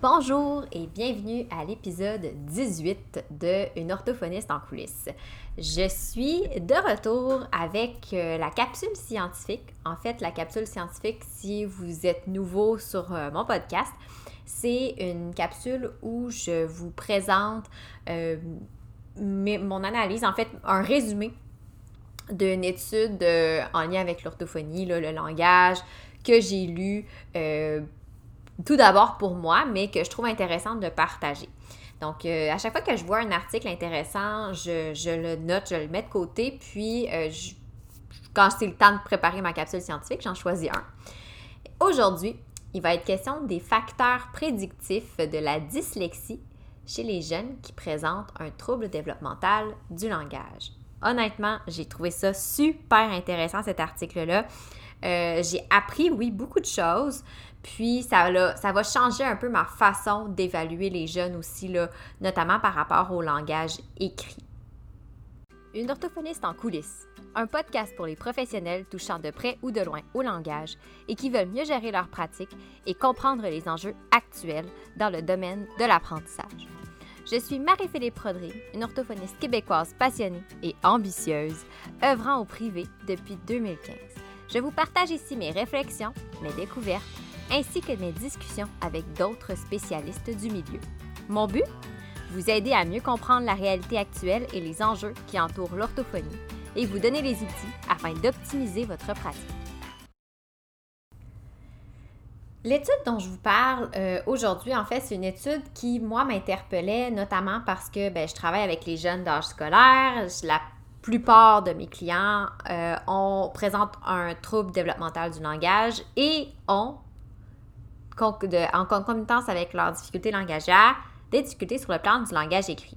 Bonjour et bienvenue à l'épisode 18 de Une orthophoniste en coulisses. Je suis de retour avec euh, la capsule scientifique. En fait, la capsule scientifique, si vous êtes nouveau sur euh, mon podcast, c'est une capsule où je vous présente euh, mon analyse, en fait, un résumé d'une étude en lien avec l'orthophonie, le langage que j'ai lu tout d'abord pour moi, mais que je trouve intéressant de partager. Donc, euh, à chaque fois que je vois un article intéressant, je, le note, je le mets de côté, puis euh, quand c'est le temps de préparer ma capsule scientifique, j'en choisis un. Aujourd'hui, il va être question des facteurs prédictifs de la dyslexie chez les jeunes qui présentent un trouble développemental du langage. Honnêtement, j'ai trouvé ça super intéressant cet article-là. Euh, j'ai appris, oui, beaucoup de choses. Puis ça, ça va changer un peu ma façon d'évaluer les jeunes aussi, là, notamment par rapport au langage écrit. Une orthophoniste en coulisses, un podcast pour les professionnels touchant de près ou de loin au langage et qui veulent mieux gérer leur pratique et comprendre les enjeux actuels dans le domaine de l'apprentissage. Je suis Marie-Philippe Prodry, une orthophoniste québécoise passionnée et ambitieuse, œuvrant au privé depuis 2015. Je vous partage ici mes réflexions, mes découvertes ainsi que mes discussions avec d'autres spécialistes du milieu. Mon but? Vous aider à mieux comprendre la réalité actuelle et les enjeux qui entourent l'orthophonie et vous donner les outils afin d'optimiser votre pratique. L'étude dont je vous parle euh, aujourd'hui, en fait, c'est une étude qui, moi, m'interpellait, notamment parce que ben, je travaille avec les jeunes d'âge scolaire. La plupart de mes clients euh, ont, présentent un trouble développemental du langage et ont en concomitance avec leurs difficultés langagières, des difficultés sur le plan du langage écrit.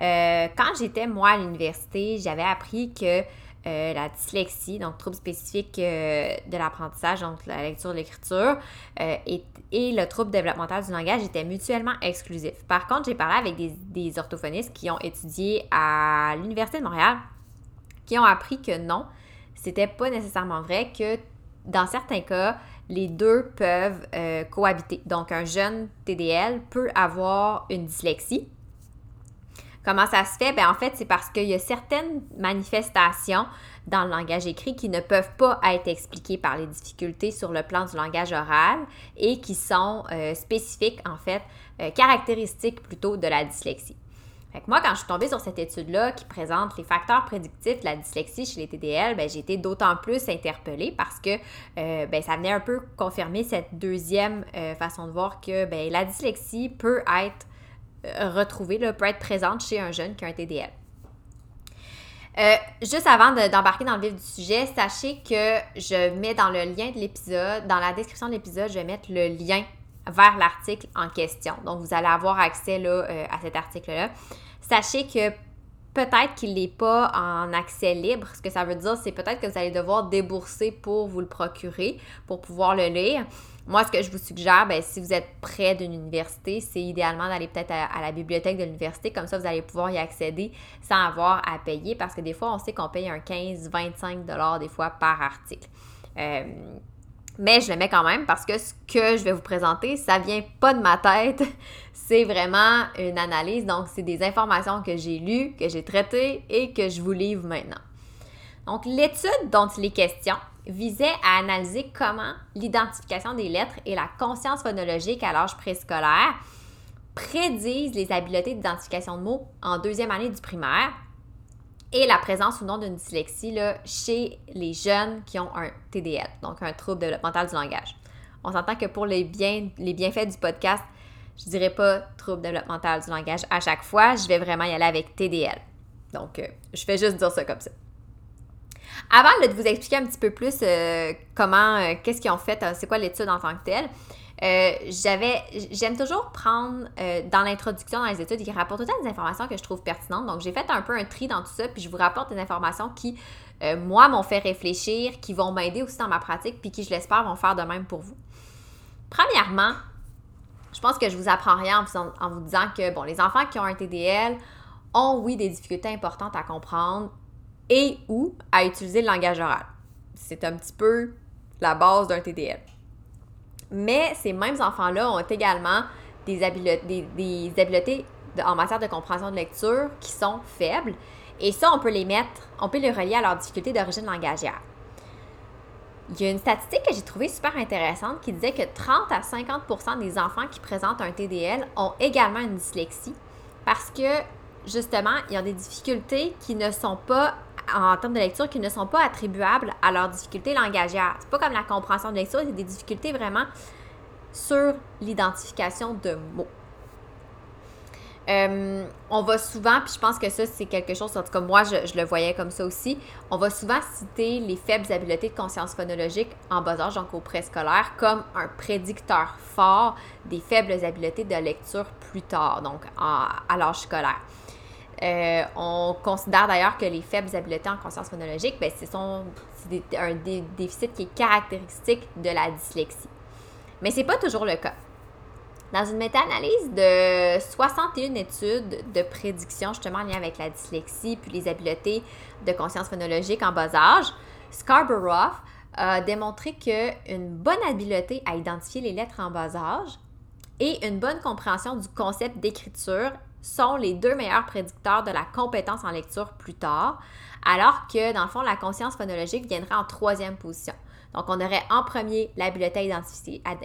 Euh, quand j'étais, moi, à l'université, j'avais appris que euh, la dyslexie, donc trouble spécifique euh, de l'apprentissage, donc la lecture, l'écriture, et, le trouble développemental du langage étaient mutuellement exclusifs. Par contre, j'ai parlé avec des, des, orthophonistes qui ont étudié à l'Université de Montréal, qui ont appris que non, c'était pas nécessairement vrai, que dans certains cas, les deux peuvent euh, cohabiter. Donc, un jeune TDL peut avoir une dyslexie. Comment ça se fait? Bien, en fait, c'est parce qu'il y a certaines manifestations dans le langage écrit qui ne peuvent pas être expliquées par les difficultés sur le plan du langage oral et qui sont euh, spécifiques, en fait, euh, caractéristiques plutôt de la dyslexie moi, quand je suis tombée sur cette étude-là qui présente les facteurs prédictifs de la dyslexie chez les TDL, ben, j'ai été d'autant plus interpellée parce que euh, ben, ça venait un peu confirmer cette deuxième euh, façon de voir que ben, la dyslexie peut être euh, retrouvée, peut être présente chez un jeune qui a un TDL. juste avant d'embarquer dans le vif du sujet, sachez que je mets dans le lien de l'épisode, dans la description de l'épisode, je vais mettre le lien vers l'article en question. Donc, vous allez avoir accès là, à cet article-là. Sachez que peut-être qu'il n'est pas en accès libre. Ce que ça veut dire, c'est peut-être que vous allez devoir débourser pour vous le procurer, pour pouvoir le lire. Moi, ce que je vous suggère, ben, si vous êtes près d'une université, c'est idéalement d'aller peut-être à, la bibliothèque de l'université. Comme ça, vous allez pouvoir y accéder sans avoir à payer parce que des fois, on sait qu'on paye un 15-25 des fois par article. Euh, mais je le mets quand même parce que ce que je vais vous présenter, ça vient pas de ma tête. C'est vraiment une analyse. Donc, c'est des informations que j'ai lues, que j'ai traitées et que je vous livre maintenant. Donc, l'étude dont il est question visait à analyser comment l'identification des lettres et la conscience phonologique à l'âge préscolaire prédisent les habiletés d'identification de mots en deuxième année du primaire et la présence ou non d'une dyslexie là, chez les jeunes qui ont un TDL, donc un trouble développemental du langage. On s'entend que pour les, bien, les bienfaits du podcast, je dirais pas trouble développemental du langage à chaque fois, je vais vraiment y aller avec TDL. Donc, euh, je vais juste dire ça comme ça. Avant de vous expliquer un petit peu plus euh, comment, euh, qu'est-ce qu'ils ont fait, c'est quoi l'étude en tant que telle, euh, j'avais, j'aime toujours prendre euh, dans l'introduction dans les études, qui rapportent autant des informations que je trouve pertinentes. Donc, j'ai fait un peu un tri dans tout ça, puis je vous rapporte des informations qui, euh, moi, m'ont fait réfléchir, qui vont m'aider aussi dans ma pratique, puis qui, je l'espère, vont faire de même pour vous. Premièrement, je pense que je vous apprends rien en vous, disant que, bon, les enfants qui ont un TDL ont, oui, des difficultés importantes à comprendre et ou à utiliser le langage oral. C'est un petit peu la base d'un TDL. Mais ces mêmes enfants-là ont également des, habiletés, en matière de compréhension de lecture qui sont faibles. Et ça, on peut les mettre, on peut les relier à leurs difficultés d'origine langagière. Il y a une statistique que j'ai trouvée super intéressante qui disait que 30 à 50% des enfants qui présentent un TDL ont également une dyslexie parce que justement, il y a des difficultés qui ne sont pas en termes de lecture qui ne sont pas attribuables à leurs difficultés langagières. C'est pas comme la compréhension de lecture, c'est des difficultés vraiment sur l'identification de mots. Euh, on va souvent, puis je pense que ça, c'est quelque chose, en tout cas, moi, je, le voyais comme ça aussi. On va souvent citer les faibles habiletés de conscience phonologique en bas âge, donc au préscolaire, comme un prédicteur fort des faibles habiletés de lecture plus tard, donc à l'âge scolaire. Euh, on considère d'ailleurs que les faibles habiletés en conscience phonologique, ben, c'est un déficit qui est caractéristique de la dyslexie. Mais ce n'est pas toujours le cas. Dans une méta-analyse de 61 études de prédiction justement en lien avec la dyslexie puis les habiletés de conscience phonologique en bas âge, Scarborough a démontré qu'une bonne habileté à identifier les lettres en bas âge et une bonne compréhension du concept d'écriture sont les deux meilleurs prédicteurs de la compétence en lecture plus tard, alors que dans le fond, la conscience phonologique viendrait en troisième position. Donc, on aurait en premier l'habileté à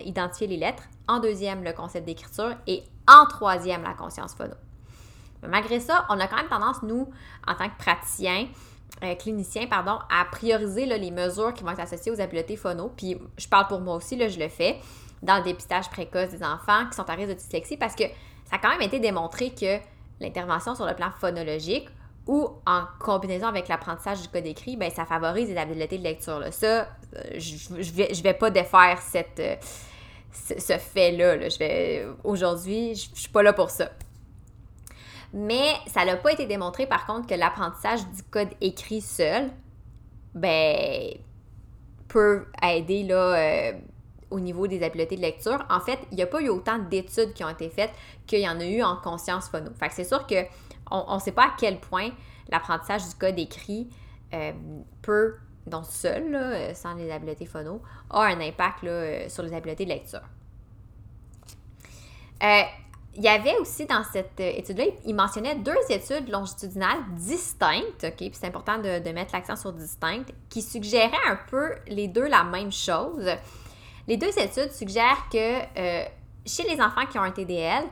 identifier, les lettres, en deuxième le concept d'écriture et en troisième la conscience phono. Malgré ça, on a quand même tendance, nous, en tant que praticiens, euh, cliniciens, pardon, à prioriser les mesures qui vont être associées aux habiletés phono. Puis, je parle pour moi aussi, là, je le fais dans le dépistage précoce des enfants qui sont à risque de dyslexie parce que ça a quand même été démontré que l'intervention sur le plan phonologique ou en combinaison avec l'apprentissage du code écrit, ben, ça favorise les habiletés de lecture. Là. Ça, euh, je ne vais, pas défaire cette, euh, ce, fait-là. Je vais, aujourd'hui, je ne suis pas là pour ça. Mais ça n'a pas été démontré, par contre, que l'apprentissage du code écrit seul, ben, peut aider là, euh, au niveau des habiletés de lecture. En fait, il n'y a pas eu autant d'études qui ont été faites qu'il y en a eu en conscience phono. Fait c'est sûr que on ne sait pas à quel point l'apprentissage du code écrit euh, peut, donc seul, euh, sans les habiletés phono, a un impact euh, sur les habiletés de lecture. il y avait aussi dans cette étude-là, il mentionnait deux études longitudinales distinctes, OK, puis c'est important de mettre l'accent sur distinctes, qui suggéraient un peu les deux la même chose. Les deux études suggèrent que chez les enfants qui ont un TDL,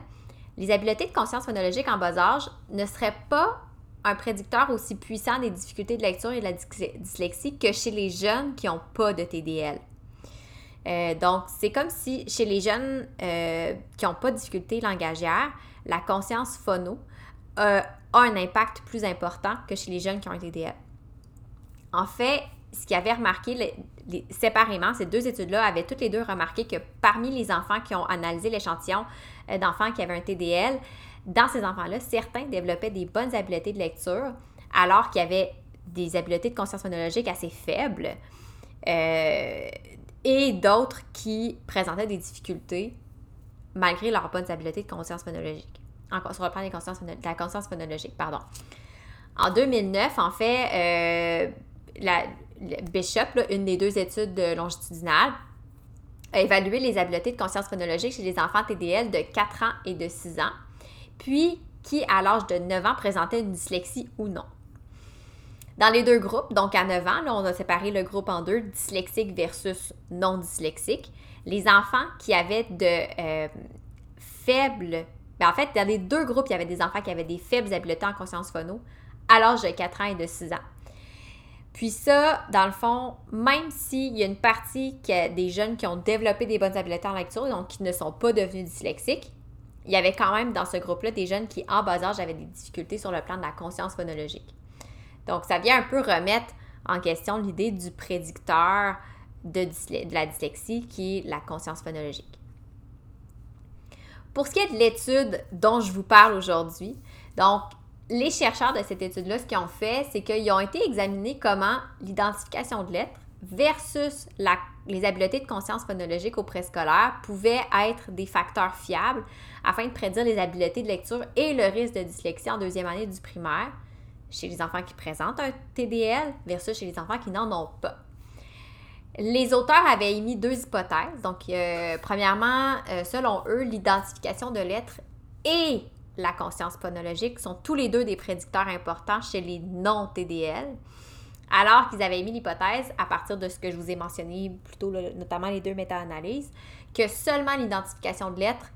les habiletés de conscience phonologique en bas âge ne seraient pas un prédicteur aussi puissant des difficultés de lecture et de la dyslexie que chez les jeunes qui n'ont pas de TDL. Euh, donc, c'est comme si chez les jeunes euh, qui n'ont pas de difficultés langagières, la conscience phono euh, a un impact plus important que chez les jeunes qui ont un TDL. En fait, ce qu'ils avaient remarqué séparément, ces deux études-là avaient toutes les deux remarqué que parmi les enfants qui ont analysé l'échantillon euh, d'enfants qui avaient un TDL, dans ces enfants-là, certains développaient des bonnes habiletés de lecture, alors qu'il y avait des habiletés de conscience phonologique assez faibles, euh, et d'autres qui présentaient des difficultés malgré leurs bonnes habiletés de conscience phonologique. sur le plan des de la conscience phonologique, pardon. En 2009, en fait, euh, la, Bishop, une des deux études longitudinales, a évalué les habiletés de conscience phonologique chez les enfants TDL de 4 ans et de 6 ans, puis qui, à l'âge de 9 ans, présentaient une dyslexie ou non. Dans les deux groupes, donc à 9 ans, on a séparé le groupe en deux, dyslexique versus non dyslexique. Les enfants qui avaient de euh, faibles... Ben, en fait, dans les deux groupes, il y avait des enfants qui avaient des faibles habiletés en conscience phono à l'âge de 4 ans et de 6 ans. Puis ça, dans le fond, même s'il y a une partie des jeunes qui ont développé des bonnes habiletés en lecture, donc qui ne sont pas devenus dyslexiques, il y avait quand même dans ce groupe-là des jeunes qui, en bas âge, avaient des difficultés sur le plan de la conscience phonologique. Donc, ça vient un peu remettre en question l'idée du prédicteur de, de, la dyslexie qui est la conscience phonologique. Pour ce qui est de l'étude dont je vous parle aujourd'hui, donc les chercheurs de cette étude-là, ce qu'ils ont fait, c'est qu'ils ont été examinés comment l'identification de lettres versus les habiletés de conscience phonologique au préscolaire pouvaient être des facteurs fiables afin de prédire les habiletés de lecture et le risque de dyslexie en deuxième année du primaire chez les enfants qui présentent un TDL versus chez les enfants qui n'en ont pas. Les auteurs avaient émis deux hypothèses. Donc, euh, premièrement, euh, selon eux, l'identification de lettres et la conscience phonologique sont tous les deux des prédicteurs importants chez les non-TDL. Alors qu'ils avaient émis l'hypothèse, à partir de ce que je vous ai mentionné plutôt, notamment les deux méta-analyses, que seulement l'identification de lettres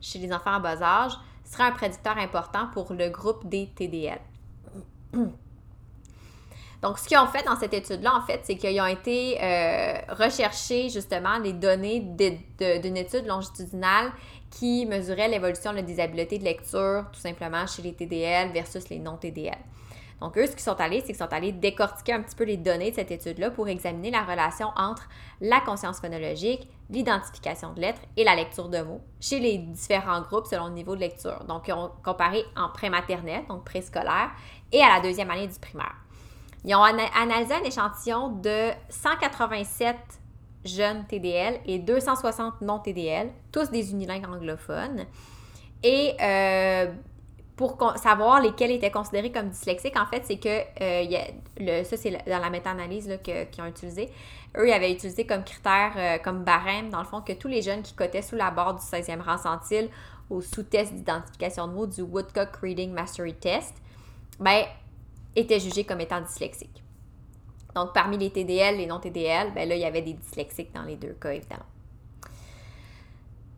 chez les enfants en bas âge serait un prédicteur important pour le groupe des TDL. Donc, ce qu'ils ont fait dans cette étude-là, en fait, c'est qu'ils ont été euh, rechercher justement les données d'une étude longitudinale qui mesurait l'évolution de la disabilité de lecture, tout simplement, chez les TDL versus les non-TDL. Donc, eux, ce qu'ils sont allés, c'est qu'ils sont allés décortiquer un petit peu les données de cette étude-là pour examiner la relation entre la conscience phonologique, l'identification de lettres et la lecture de mots chez les différents groupes selon le niveau de lecture. Donc, ils ont comparé en prématernelle, donc préscolaire, et à la deuxième année du primaire. Ils ont analysé un échantillon de 187 jeunes TDL et 260 non-TDL, tous des unilingues anglophones. Et euh, pour savoir lesquels étaient considérés comme dyslexiques, en fait, c'est que, euh, ça c'est dans la méta-analyse qu'ils ont utilisé, eux, ils avaient utilisé comme critère, euh, comme barème, dans le fond, que tous les jeunes qui cotaient sous la barre du 16e rang centile au sous-test d'identification de mots du Woodcock Reading Mastery Test, ben, étaient jugés comme étant dyslexiques. Donc, parmi les TDL, les non-TDL, ben là, il y avait des dyslexiques dans les deux cas, évidemment.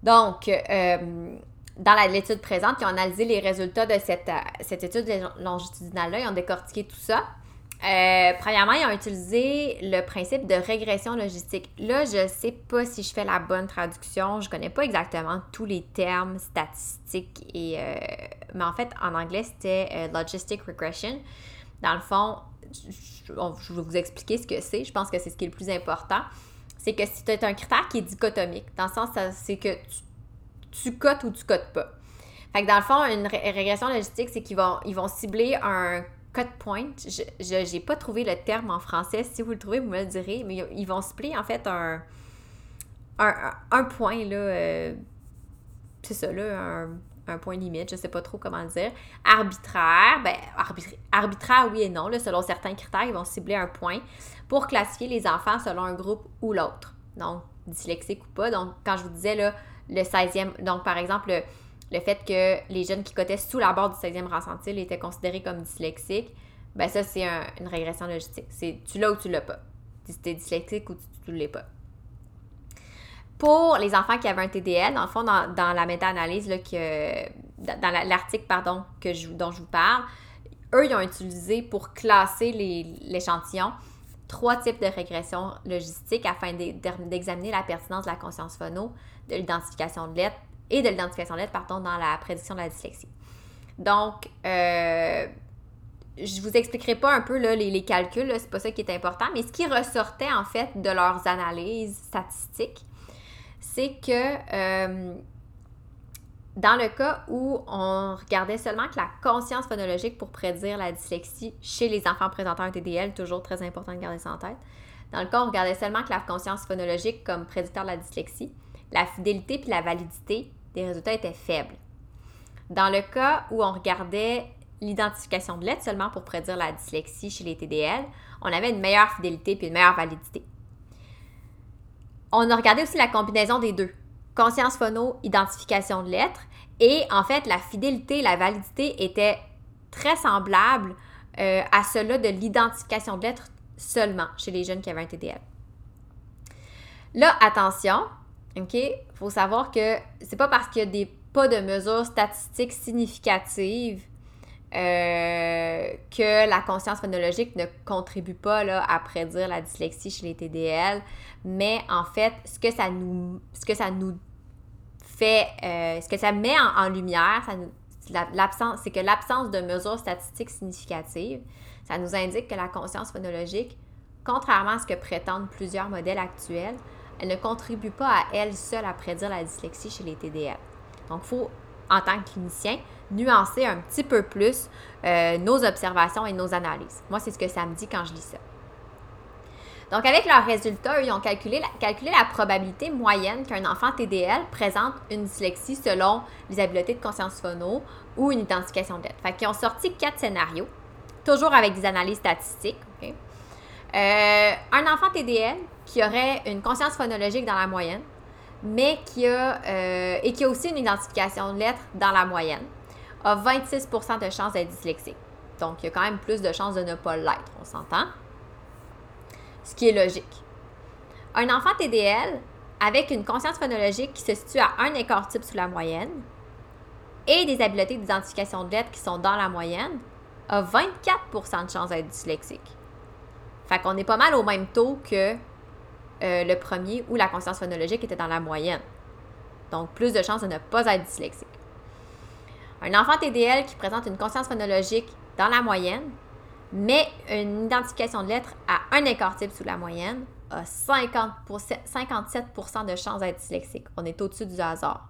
Donc, euh, dans l'étude présente, ils ont analysé les résultats de cette, euh, cette étude longitudinale-là, ils ont décortiqué tout ça. Euh, premièrement, ils ont utilisé le principe de régression logistique. Là, je ne sais pas si je fais la bonne traduction, je ne connais pas exactement tous les termes statistiques, et, mais en fait, en anglais, c'était logistic regression. Dans le fond, je, vais vous expliquer ce que c'est. Je pense que c'est ce qui est le plus important. C'est que c'est un critère qui est dichotomique. Dans le sens, c'est que tu, cotes ou tu cotes pas. Fait que dans le fond, une régression logistique, c'est qu'ils vont, ils vont cibler un cut point. Je n'ai pas trouvé le terme en français. Si vous le trouvez, vous me le direz. Mais ils vont cibler en fait un, un, point, là. Euh, c'est ça, là, un, un point limite, je sais pas trop comment le dire. Arbitraire, ben, arbitraire, oui et non. selon certains critères, ils vont cibler un point pour classifier les enfants selon un groupe ou l'autre. Donc, dyslexique ou pas. Donc, quand je vous disais le 16e, donc par exemple, le, fait que les jeunes qui cotaient sous la barre du 16e rang centile étaient considérés comme dyslexiques, ben ça, c'est une régression logistique. C'est tu l'as ou tu l'as pas. Si tu es dyslexique ou tu ne l'es pas. Pour les enfants qui avaient un TDL, dans le fond, dans, la méta-analyse, dans l'article dont je vous parle, eux, ils ont utilisé pour classer l'échantillon trois types de régression logistique afin d'examiner la pertinence de la conscience phono, de l'identification de lettres et de l'identification de lettres, pardon, dans la prédiction de la dyslexie. Donc, euh, je vous expliquerai pas un peu les, les calculs, c'est pas ça qui est important, mais ce qui ressortait en fait de leurs analyses statistiques, c'est que euh, dans le cas où on regardait seulement que la conscience phonologique pour prédire la dyslexie chez les enfants présentant un TDL, toujours très important de garder ça en tête. Dans le cas où on regardait seulement que la conscience phonologique comme prédicteur de la dyslexie, la fidélité puis la validité des résultats étaient faibles. Dans le cas où on regardait l'identification de lettres seulement pour prédire la dyslexie chez les TDL, on avait une meilleure fidélité puis une meilleure validité on a regardé aussi la combinaison des deux. Conscience phono, identification de lettres. Et en fait, la fidélité, la validité étaient très semblables euh, à cela de l'identification de lettres seulement chez les jeunes qui avaient un TDL. Là, attention, OK? Il faut savoir que c'est pas parce qu'il y a des pas de mesures statistiques significatives euh, que la conscience phonologique ne contribue pas là, à prédire la dyslexie chez les TDL, mais en fait, ce que ça nous, ce que ça nous fait, euh, ce que ça met en, lumière, c'est que l'absence de mesures statistiques significatives, ça nous indique que la conscience phonologique, contrairement à ce que prétendent plusieurs modèles actuels, elle ne contribue pas à elle seule à prédire la dyslexie chez les TDL. Donc, il faut, en tant que clinicien, nuancer un petit peu plus euh, nos observations et nos analyses. Moi, c'est ce que ça me dit quand je lis ça. Donc, avec leurs résultats, ils ont calculé la, probabilité moyenne qu'un enfant TDL présente une dyslexie selon les habiletés de conscience phono ou une identification de lettres. Fait qu'ils ont sorti quatre scénarios, toujours avec des analyses statistiques. Euh, un enfant TDL qui aurait une conscience phonologique dans la moyenne, mais qui a, euh, et qui a aussi une identification de lettres dans la moyenne, a 26% de chances d'être dyslexique. Donc, il y a quand même plus de chances de ne pas l'être, on s'entend? Ce qui est logique. Un enfant TDL avec une conscience phonologique qui se situe à un écart type sous la moyenne et des habiletés d'identification de lettres qui sont dans la moyenne a 24% de chances d'être dyslexique. Fait qu'on est pas mal au même taux que euh, le premier où la conscience phonologique était dans la moyenne. Donc, plus de chances de ne pas être dyslexique. Un enfant TDL qui présente une conscience phonologique dans la moyenne, mais une identification de lettres à un écart type sous la moyenne, a 50 57% de chances d'être dyslexique. On est au-dessus du hasard.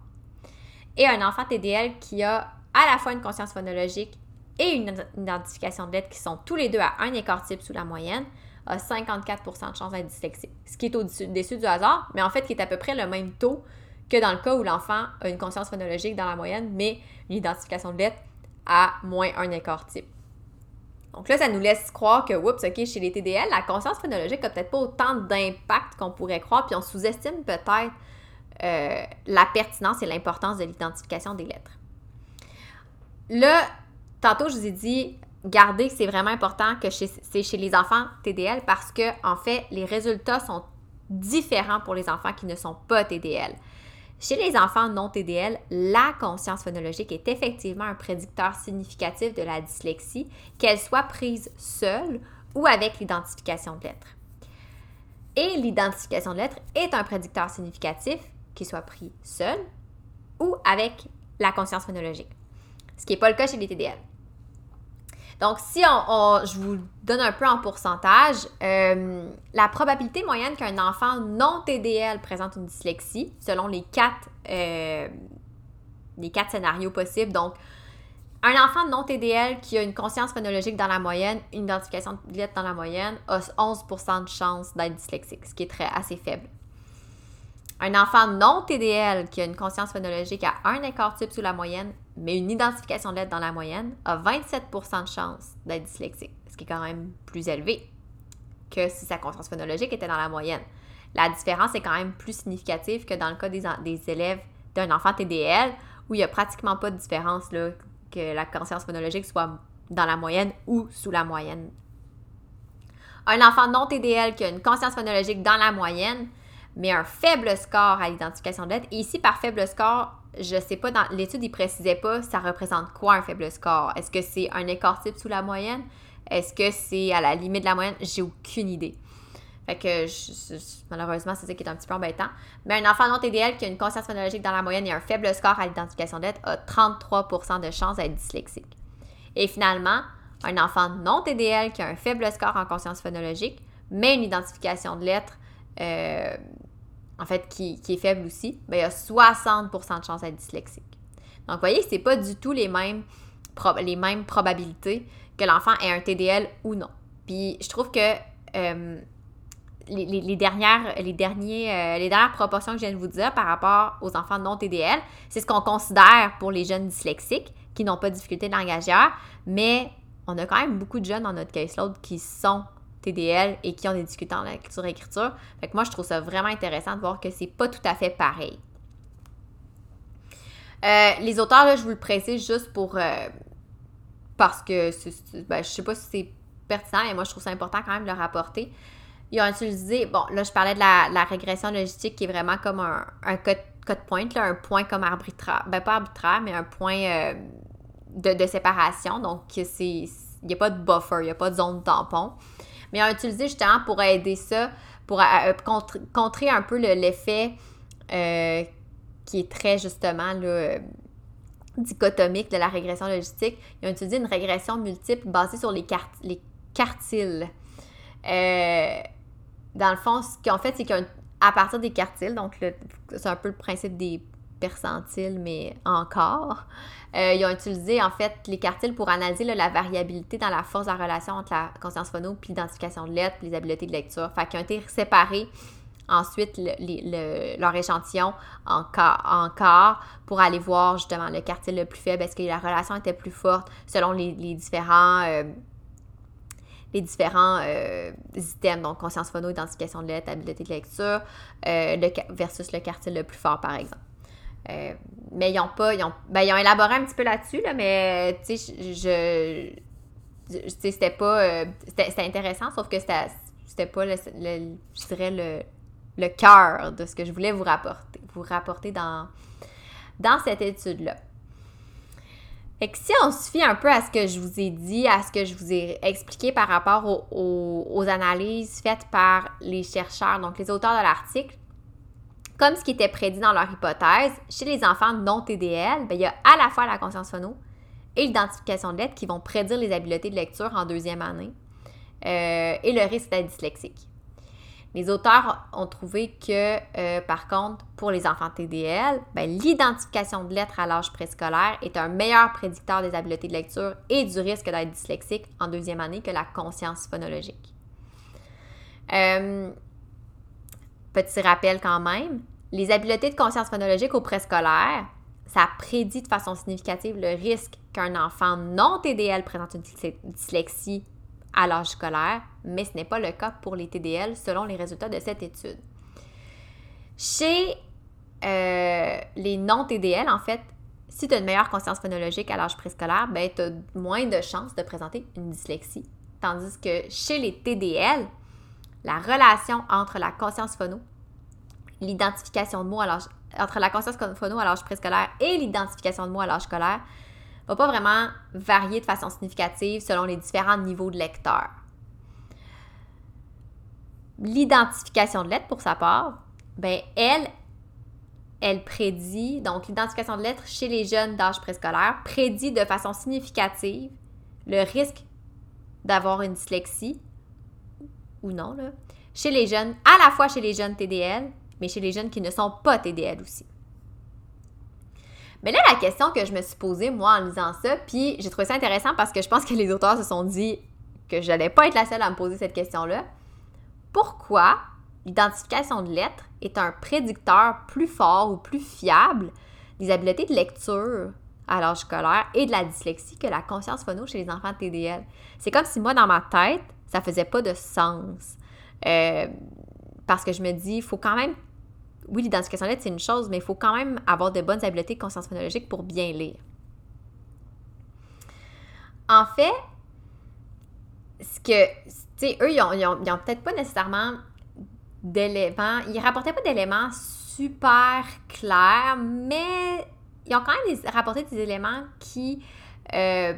Et un enfant TDL qui a à la fois une conscience phonologique et une identification de lettres qui sont tous les deux à un écart type sous la moyenne, a 54% de chances d'être dyslexique. Ce qui est au-dessus du hasard, mais en fait qui est à peu près le même taux que dans le cas où l'enfant a une conscience phonologique dans la moyenne, mais une identification de lettres à moins un écart type. Donc là, ça nous laisse croire que, oups, OK, chez les TDL, la conscience phonologique n'a peut-être pas autant d'impact qu'on pourrait croire, puis on sous-estime peut-être euh, la pertinence et l'importance de l'identification des lettres. Là, tantôt, je vous ai dit, gardez c'est vraiment important que c'est chez les enfants TDL parce que, en fait, les résultats sont différents pour les enfants qui ne sont pas TDL. Chez les enfants non TDL, la conscience phonologique est effectivement un prédicteur significatif de la dyslexie, qu'elle soit prise seule ou avec l'identification de lettres. Et l'identification de lettres est un prédicteur significatif, qu'il soit pris seul ou avec la conscience phonologique, ce qui n'est pas le cas chez les TDL. Donc, si on, je vous donne un peu en pourcentage, euh, la probabilité moyenne qu'un enfant non TDL présente une dyslexie, selon les quatre, euh, les quatre scénarios possibles, donc un enfant non TDL qui a une conscience phonologique dans la moyenne, une identification de lettres dans la moyenne, a 11% de chance d'être dyslexique, ce qui est très assez faible. Un enfant non TDL qui a une conscience phonologique à un écart type sous la moyenne, mais une identification de dans la moyenne, a 27% de chance d'être dyslexique, ce qui est quand même plus élevé que si sa conscience phonologique était dans la moyenne. La différence est quand même plus significative que dans le cas des, élèves d'un enfant TDL, où il n'y a pratiquement pas de différence que la conscience phonologique soit dans la moyenne ou sous la moyenne. Un enfant non TDL qui a une conscience phonologique dans la moyenne, mais un faible score à l'identification de lettres. Et ici, par faible score, je sais pas, dans l'étude, il précisait pas ça représente quoi un faible score. Est-ce que c'est un écart type sous la moyenne? Est-ce que c'est à la limite de la moyenne? J'ai aucune idée. Fait que malheureusement, c'est ça qui est un petit peu embêtant. Mais un enfant non TDL qui a une conscience phonologique dans la moyenne et un faible score à l'identification de lettres a 33% de chances d'être dyslexique. Et finalement, un enfant non TDL qui a un faible score en conscience phonologique, mais une identification de lettres euh, en fait, qui, est faible aussi, ben, il y a 60% de chance d'être dyslexique. Donc, vous voyez, c'est pas du tout les mêmes, probabilités que l'enfant ait un TDL ou non. Puis, je trouve que euh, euh, les dernières proportions que je viens de vous dire par rapport aux enfants non TDL, c'est ce qu'on considère pour les jeunes dyslexiques qui n'ont pas de difficulté langagière, mais on a quand même beaucoup de jeunes dans notre caseload qui sont TDL et qui ont des difficultés en lecture-écriture. Fait que moi, je trouve ça vraiment intéressant de voir que c'est pas tout à fait pareil. Euh, les auteurs, là, je vous le précise juste pour. Euh, parce que ben, je sais pas si c'est pertinent, mais moi, je trouve ça important quand même de le rapporter. Ils ont utilisé. Bon, là, je parlais de la, régression logistique qui est vraiment comme un, cut, point, là, un point comme arbitraire. Ben, pas arbitraire, mais un point euh, de, de, séparation. Donc, c'est. Il n'y a pas de buffer, il n'y a pas de zone tampon mais on a utilisé justement pour aider ça, pour euh, euh, contrer un peu l'effet euh, qui est très justement dichotomique de la régression logistique. Ils ont utilisé une régression multiple basée sur les, les quartiles. dans le fond, ce qu'ils ont fait, c'est qu'à partir des quartiles, donc c'est un peu le principe des percentiles, mais encore. Euh, ils ont utilisé en fait les quartiles pour analyser la variabilité dans la force de la relation entre la conscience phono puis l'identification de lettres puis les habiletés de lecture. Fait qu'ils ont été séparés ensuite leur échantillon en quart, pour aller voir justement le quartile le plus faible. Est-ce que la relation était plus forte selon les, différents. Euh, les différents euh, items, donc conscience phono, identification de lettres, habileté de lecture, euh, versus le quartier le plus fort, par exemple. Euh, mais ils ont pas, ils ont, ben, ils ont élaboré un petit peu là-dessus, là, mais tu sais, je, c'était pas, c'était intéressant, sauf que c'était pas, le, je dirais, le, le cœur de ce que je voulais vous rapporter, vous rapporter dans, dans cette étude-là. Fait si on se fie un peu à ce que je vous ai dit, à ce que je vous ai expliqué par rapport aux, analyses faites par les chercheurs, donc les auteurs de l'article, comme ce qui était prédit dans leur hypothèse, chez les enfants non TDL, ben, il y a à la fois la conscience phono et l'identification de lettres qui vont prédire les habiletés de lecture en deuxième année euh, et le risque d'être dyslexique. Les auteurs ont trouvé que, euh, par contre, pour les enfants TDL, ben, l'identification de lettres à l'âge préscolaire est un meilleur prédicteur des habiletés de lecture et du risque d'être dyslexique en deuxième année que la conscience phonologique. Euh, petit rappel quand même, les habiletés de conscience phonologique au préscolaire, ça prédit de façon significative le risque qu'un enfant non TDL présente une dyslexie à l'âge scolaire, mais ce n'est pas le cas pour les TDL selon les résultats de cette étude. Chez euh, les non-TDL, en fait, si tu as une meilleure conscience phonologique à l'âge préscolaire, ben, tu as moins de chances de présenter une dyslexie. Tandis que chez les TDL, la relation entre la conscience phono, l'identification de mots à l'âge entre la conscience à l'âge préscolaire et l'identification de mots à l'âge scolaire va pas vraiment varier de façon significative selon les différents niveaux de lecteur. L'identification de lettres, pour sa part, ben elle, elle prédit, donc l'identification de lettres chez les jeunes d'âge préscolaire prédit de façon significative le risque d'avoir une dyslexie ou non, là, chez les jeunes, à la fois chez les jeunes TDL, mais chez les jeunes qui ne sont pas TDL aussi. Mais là, la question que je me suis posée, moi, en lisant ça, puis j'ai trouvé ça intéressant parce que je pense que les auteurs se sont dit que je n'allais pas être la seule à me poser cette question-là. Pourquoi l'identification de lettres est un prédicteur plus fort ou plus fiable des habiletés de lecture à l'âge scolaire et de la dyslexie que la conscience phono chez les enfants TDL? C'est comme si moi, dans ma tête, ça faisait pas de sens. Euh, parce que je me dis, il faut quand même oui, l'identification lettre, c'est une chose, mais il faut quand même avoir de bonnes habiletés de conscience phonologique pour bien lire. En fait, ce que, tu sais, eux, ils n'ont peut-être pas nécessairement d'éléments, ils rapportaient pas d'éléments super clairs, mais ils ont quand même rapporté des éléments qui euh,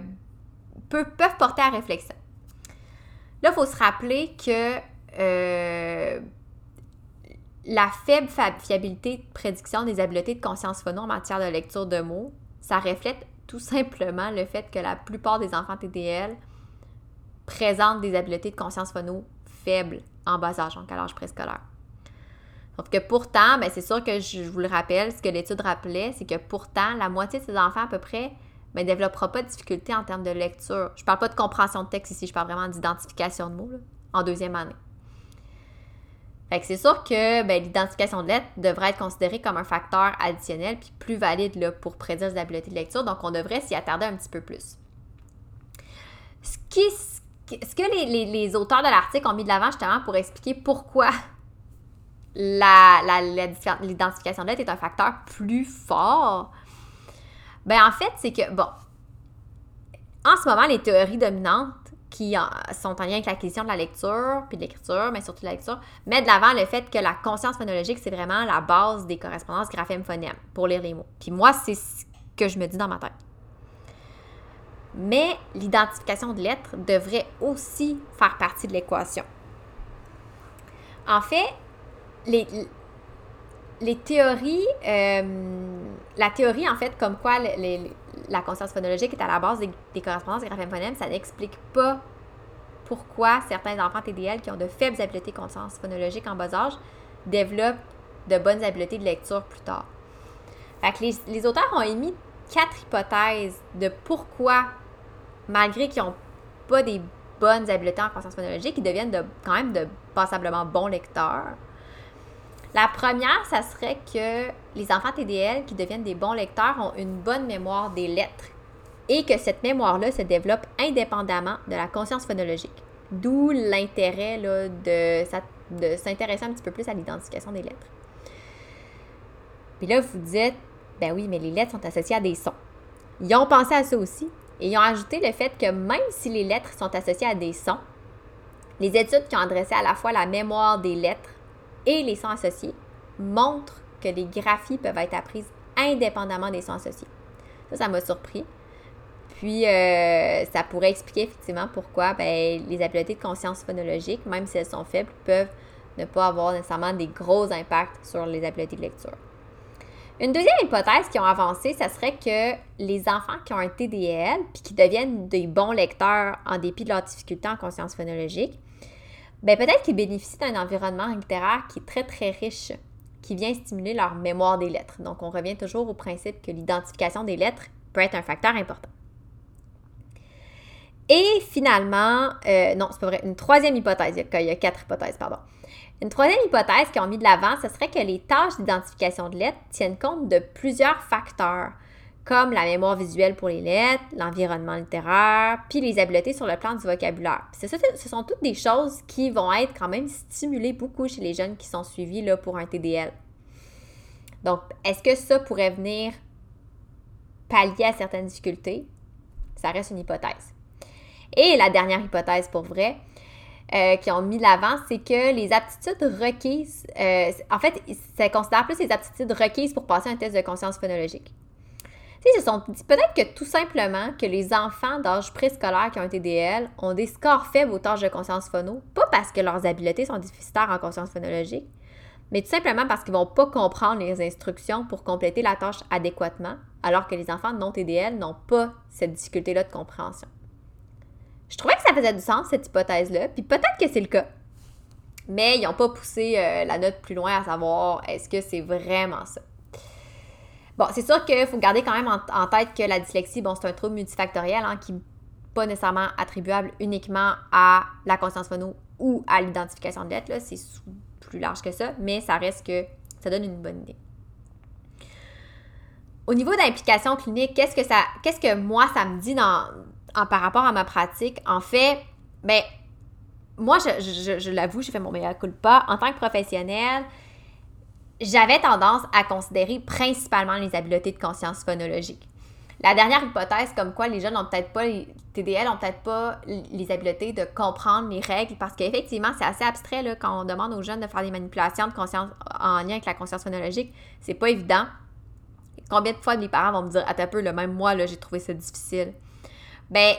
peuvent, porter à réflexion. Là, il faut se rappeler que euh, la faible fiabilité de prédiction des habiletés de conscience phono en matière de lecture de mots, ça reflète tout simplement le fait que la plupart des enfants TDL présentent des habiletés de conscience phono faibles en bas âge, en l'âge préscolaire. Sauf que pourtant, ben c'est sûr que je vous le rappelle, ce que l'étude rappelait, c'est que pourtant, la moitié de ces enfants à peu près ne ben, développera pas de difficulté en termes de lecture. Je ne parle pas de compréhension de texte ici, je parle vraiment d'identification de mots en deuxième année. Fait que c'est sûr que ben, l'identification de lettres devrait être considérée comme un facteur additionnel puis plus valide là, pour prédire les habiletés de lecture, donc on devrait s'y attarder un petit peu plus. Ce, qui, ce que les, auteurs de l'article ont mis de l'avant justement pour expliquer pourquoi l'identification de lettres est un facteur plus fort, ben en fait, c'est que, bon, en ce moment, les théories dominantes qui sont en lien avec l'acquisition de la lecture, puis de l'écriture, mais surtout de la lecture, mettent de l'avant le fait que la conscience phonologique, c'est vraiment la base des correspondances graphème-phonème pour lire les mots. Puis moi, c'est ce que je me dis dans ma tête. Mais l'identification de lettres devrait aussi faire partie de l'équation. En fait, les, les théories, euh, la théorie en fait, comme quoi la conscience phonologique est à la base des, correspondances des graphèmes phonèmes, ça n'explique pas pourquoi certains enfants TDL qui ont de faibles habiletés de conscience phonologique en bas âge développent de bonnes habiletés de lecture plus tard. Fait que les, auteurs ont émis quatre hypothèses de pourquoi, malgré qu'ils n'ont pas des bonnes habiletés en conscience phonologique, ils deviennent de, quand même de passablement bons lecteurs. La première, ça serait que les enfants TDL qui deviennent des bons lecteurs ont une bonne mémoire des lettres et que cette mémoire-là se développe indépendamment de la conscience phonologique. D'où l'intérêt de, de s'intéresser un petit peu plus à l'identification des lettres. Puis là, vous dites, ben oui, mais les lettres sont associées à des sons. Ils ont pensé à ça aussi et ils ont ajouté le fait que même si les lettres sont associées à des sons, les études qui ont adressé à la fois la mémoire des lettres et les sons associés montrent que les graphies peuvent être apprises indépendamment des sons associés. Ça, ça m'a surpris. Puis, euh, ça pourrait expliquer effectivement pourquoi ben, les habiletés de conscience phonologique, même si elles sont faibles, peuvent ne pas avoir nécessairement des gros impacts sur les habiletés de lecture. Une deuxième hypothèse qui ont avancé, ce serait que les enfants qui ont un TDL puis qui deviennent des bons lecteurs en dépit de leurs difficultés en conscience phonologique, ben peut-être qu'ils bénéficient d'un environnement littéraire qui est très très riche, qui vient stimuler leur mémoire des lettres. Donc on revient toujours au principe que l'identification des lettres peut être un facteur important. Et finalement, euh, non, c'est pas vrai, une troisième hypothèse, il y a quatre hypothèses, pardon. Une troisième hypothèse qu'ils ont mis de l'avant, ce serait que les tâches d'identification de lettres tiennent compte de plusieurs facteurs, comme la mémoire visuelle pour les lettres, l'environnement littéraire, puis les habiletés sur le plan du vocabulaire. ce sont toutes des choses qui vont être quand même stimulées beaucoup chez les jeunes qui sont suivis pour un TDL. Donc, est-ce que ça pourrait venir pallier à certaines difficultés? Ça reste une hypothèse. Et la dernière hypothèse pour vrai, euh, qui ont mis l'avant, c'est que les aptitudes requises, euh, en fait, ça considère plus les aptitudes requises pour passer un test de conscience phonologique. Ce sont peut-être que tout simplement que les enfants d'âge préscolaire qui ont un TDL ont des scores faibles aux tâches de conscience phono, pas parce que leurs habiletés sont déficitaires en conscience phonologique, mais tout simplement parce qu'ils vont pas comprendre les instructions pour compléter la tâche adéquatement, alors que les enfants non TDL n'ont pas cette difficulté-là de compréhension. Je trouvais que ça faisait du sens, cette hypothèse-là, puis peut-être que c'est le cas. Mais ils n'ont pas poussé euh, la note plus loin à savoir est-ce que c'est vraiment ça? Bon, c'est sûr qu'il faut garder quand même en, tête que la dyslexie, bon, c'est un trouble multifactoriel hein, qui n'est pas nécessairement attribuable uniquement à la conscience phono ou à l'identification de lettres. C'est plus large que ça, mais ça reste que ça donne une bonne idée. Au niveau d'implication clinique, qu'est-ce que ça, qu'est-ce que moi ça me dit dans, par rapport à ma pratique, en fait, ben, moi, je, je, l'avoue, j'ai fait mon meilleur coup de pas. En tant que professionnelle, j'avais tendance à considérer principalement les habiletés de conscience phonologique. La dernière hypothèse, comme quoi les jeunes n'ont peut-être pas, les TDL n'ont peut-être pas les habiletés de comprendre les règles, parce qu'effectivement, c'est assez abstrait là, quand on demande aux jeunes de faire des manipulations de conscience en lien avec la conscience phonologique. C'est pas évident. Combien de fois mes parents vont me dire, à ta peu, le même moi, j'ai trouvé ça difficile ben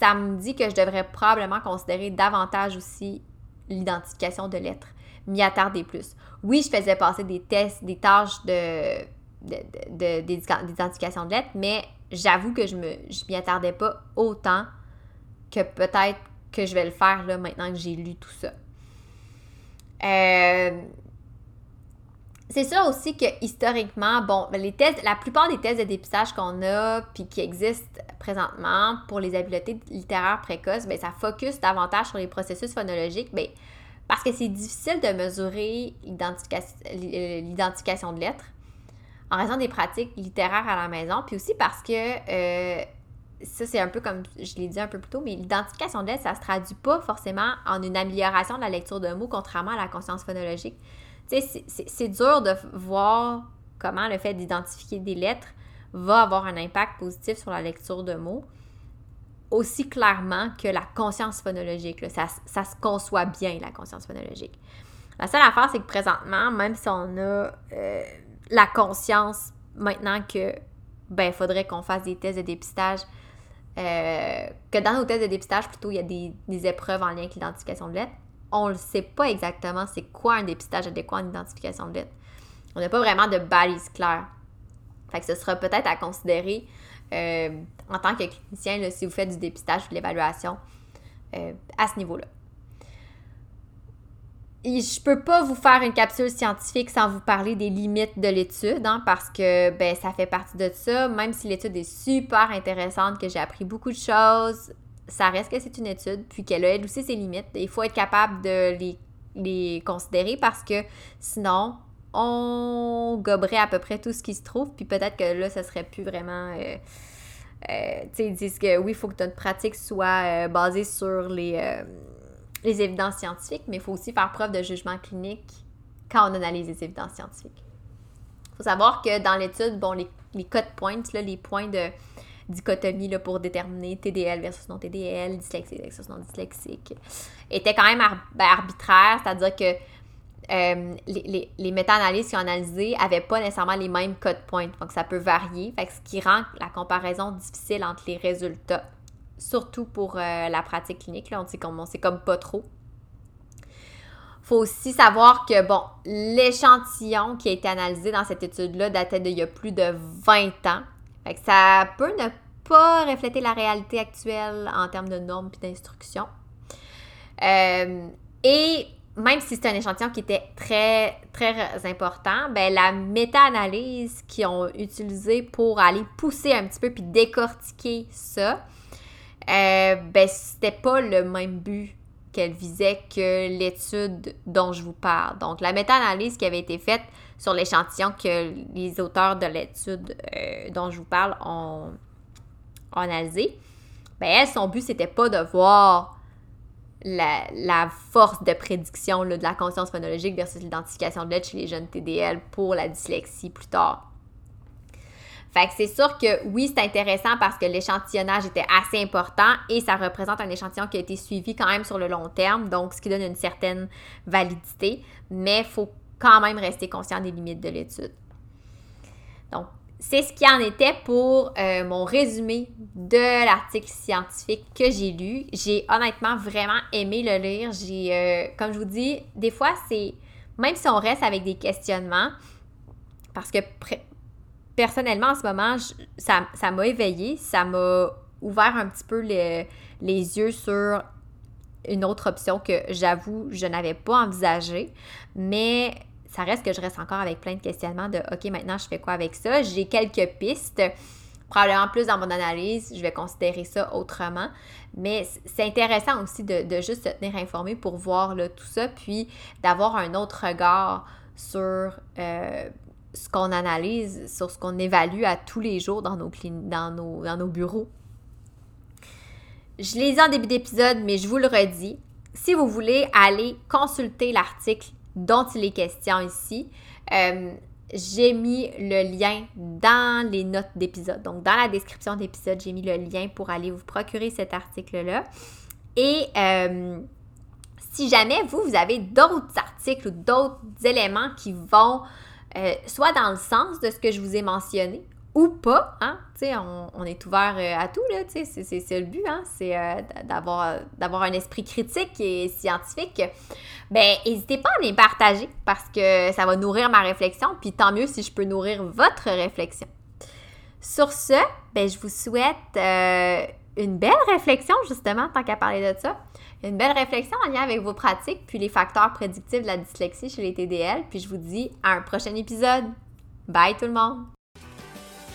ça me dit que je devrais probablement considérer davantage aussi l'identification de lettres, m'y attarder plus. Oui, je faisais passer des tests, des tâches de, d'identification de, lettres, mais j'avoue que je me m'y attardais pas autant que peut-être que je vais le faire là maintenant que j'ai lu tout ça. Euh, c'est sûr aussi que historiquement, bon, ben, les tests, la plupart des tests de dépistage qu'on a puis qui existent présentement pour les habiletés littéraires précoces, bien, ça focus davantage sur les processus phonologiques, bien, parce que c'est difficile de mesurer l'identification de lettres en raison des pratiques littéraires à la maison, puis aussi parce que euh, ça, c'est un peu comme je l'ai dit un peu plus tôt, mais l'identification de lettres, ça se traduit pas forcément en une amélioration de la lecture de mots, contrairement à la conscience phonologique. Tu sais, c'est dur de voir comment le fait d'identifier des lettres va avoir un impact positif sur la lecture de mots aussi clairement que la conscience phonologique. Ça, se conçoit bien, la conscience phonologique. La seule affaire, c'est que présentement, même si on a euh, la conscience maintenant que ben faudrait qu'on fasse des tests de dépistage, euh, que dans nos tests de dépistage, plutôt, il y a des, des épreuves en lien avec l'identification de lettres, on ne sait pas exactement c'est quoi un dépistage adéquat en identification de lettres. On n'a pas vraiment de balise claire. Fait que ce sera peut-être à considérer euh, en tant que clinicien si vous faites du dépistage ou de l'évaluation euh, à ce niveau-là. Je peux pas vous faire une capsule scientifique sans vous parler des limites de l'étude, hein, parce que ben, ça fait partie de ça. Même si l'étude est super intéressante, que j'ai appris beaucoup de choses, ça reste que c'est une étude, puis qu'elle a elle aussi ses limites. Il faut être capable de les, les considérer parce que sinon, on goberait à peu près tout ce qui se trouve, puis peut-être que là, ça serait plus vraiment euh, euh, ils disent que oui, il faut que notre pratique soit basée sur les, évidences scientifiques, mais il faut aussi faire preuve de jugement clinique quand on analyse les évidences scientifiques. Il faut savoir que dans l'étude, bon, les, les cut points, les points de dichotomie là, pour déterminer TDL versus non TDL, dyslexique versus non dyslexique, étaient quand même ben, arbitraires, c'est-à-dire que euh, les, les, méta-analyses qui ont analysé n'avaient pas nécessairement les mêmes cut points. Donc, ça peut varier. Ce qui rend la comparaison difficile entre les résultats, surtout pour euh, la pratique clinique. Là, on sait comme, on sait comme pas trop faut aussi savoir que, bon, l'échantillon qui a été analysé dans cette étude-là datait d'il y a plus de 20 ans. Fait que ça peut ne pas refléter la réalité actuelle en termes de normes et d'instructions. Euh, et même si c'est un échantillon qui était très, très important, ben, la méta-analyse qu'ils ont utilisée pour aller pousser un petit peu puis décortiquer ça, euh, ben, c'était pas le même but qu'elle visait que l'étude dont je vous parle. Donc, la méta-analyse qui avait été faite sur l'échantillon que les auteurs de l'étude euh, dont je vous parle ont, analysé, ben elle, son but, c'était pas de voir la, force de prédiction de la conscience phonologique versus l'identification de l'aide chez les jeunes TDL pour la dyslexie plus tard. Fait c'est sûr que oui, c'est intéressant parce que l'échantillonnage était assez important et ça représente un échantillon qui a été suivi quand même sur le long terme, donc ce qui donne une certaine validité, mais il faut quand même rester conscient des limites de l'étude. Donc, c'est ce qui en était pour euh, mon résumé de l'article scientifique que j'ai lu. J'ai honnêtement vraiment aimé le lire. J'ai, euh, comme je vous dis, des fois, c'est, même si on reste avec des questionnements, parce que personnellement, en ce moment, ça, m'a éveillé, ça m'a ouvert un petit peu les, yeux sur une autre option que j'avoue, je n'avais pas envisagée. Mais ça reste que je reste encore avec plein de questionnements de OK, maintenant je fais quoi avec ça? J'ai quelques pistes. Probablement plus dans mon analyse, je vais considérer ça autrement. Mais c'est intéressant aussi de, juste se tenir informé pour voir tout ça, puis d'avoir un autre regard sur euh, ce qu'on analyse, sur ce qu'on évalue à tous les jours dans nos, dans nos, dans nos bureaux. Je l'ai dit en début d'épisode, mais je vous le redis. Si vous voulez aller consulter l'article dont il est question ici, euh, j'ai mis le lien dans les notes d'épisode. Donc, dans la description d'épisode, j'ai mis le lien pour aller vous procurer cet article-là. Et euh, si jamais vous, vous avez d'autres articles ou d'autres éléments qui vont euh, soit dans le sens de ce que je vous ai mentionné ou pas, hein, sais, on, est ouvert euh, à tout, là, sais, c'est le but, hein, c'est euh, d'avoir un esprit critique et scientifique. Ben, n'hésitez pas à les partager parce que ça va nourrir ma réflexion, puis tant mieux si je peux nourrir votre réflexion. Sur ce, ben, je vous souhaite une belle réflexion, justement, tant qu'à parler de ça une belle réflexion en lien avec vos pratiques puis les facteurs prédictifs de la dyslexie chez les TDL. Puis je vous dis à un prochain épisode. Bye tout le monde!